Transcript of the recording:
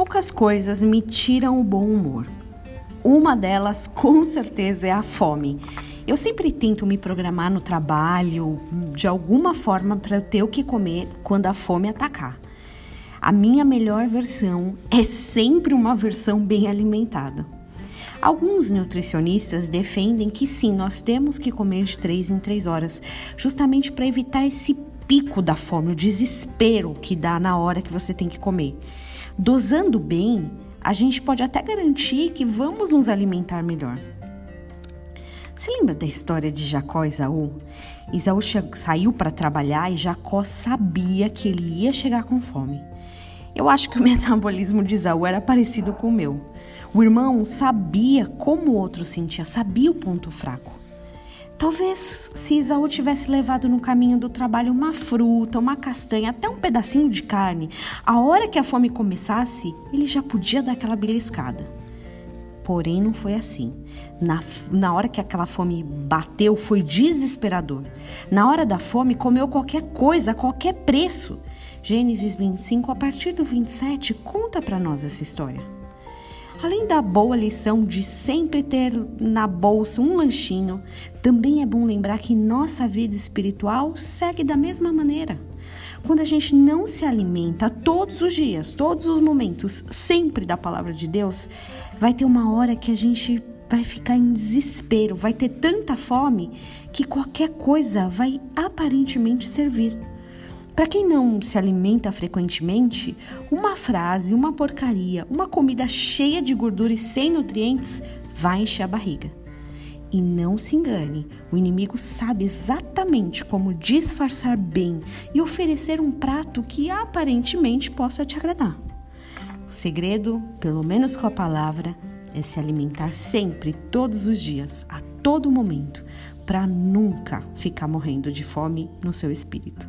Poucas coisas me tiram o bom humor. Uma delas, com certeza, é a fome. Eu sempre tento me programar no trabalho, de alguma forma, para eu ter o que comer quando a fome atacar. A minha melhor versão é sempre uma versão bem alimentada. Alguns nutricionistas defendem que sim, nós temos que comer de 3 em 3 horas, justamente para evitar esse pico da fome, o desespero que dá na hora que você tem que comer. Dosando bem, a gente pode até garantir que vamos nos alimentar melhor. Você lembra da história de Jacó e Isaú? Isaú saiu para trabalhar e Jacó sabia que ele ia chegar com fome. Eu acho que o metabolismo de Isaú era parecido com o meu. O irmão sabia como o outro sentia, sabia o ponto fraco. Talvez se Isaú tivesse levado no caminho do trabalho uma fruta, uma castanha, até um pedacinho de carne, a hora que a fome começasse, ele já podia dar aquela beliscada. Porém, não foi assim. Na, na hora que aquela fome bateu, foi desesperador. Na hora da fome, comeu qualquer coisa, a qualquer preço. Gênesis 25, a partir do 27, conta para nós essa história. Além da boa lição de sempre ter na bolsa um lanchinho, também é bom lembrar que nossa vida espiritual segue da mesma maneira. Quando a gente não se alimenta todos os dias, todos os momentos, sempre da palavra de Deus, vai ter uma hora que a gente vai ficar em desespero, vai ter tanta fome que qualquer coisa vai aparentemente servir. Para quem não se alimenta frequentemente, uma frase, uma porcaria, uma comida cheia de gordura e sem nutrientes vai encher a barriga. E não se engane, o inimigo sabe exatamente como disfarçar bem e oferecer um prato que aparentemente possa te agradar. O segredo, pelo menos com a palavra, é se alimentar sempre, todos os dias, a todo momento, para nunca ficar morrendo de fome no seu espírito.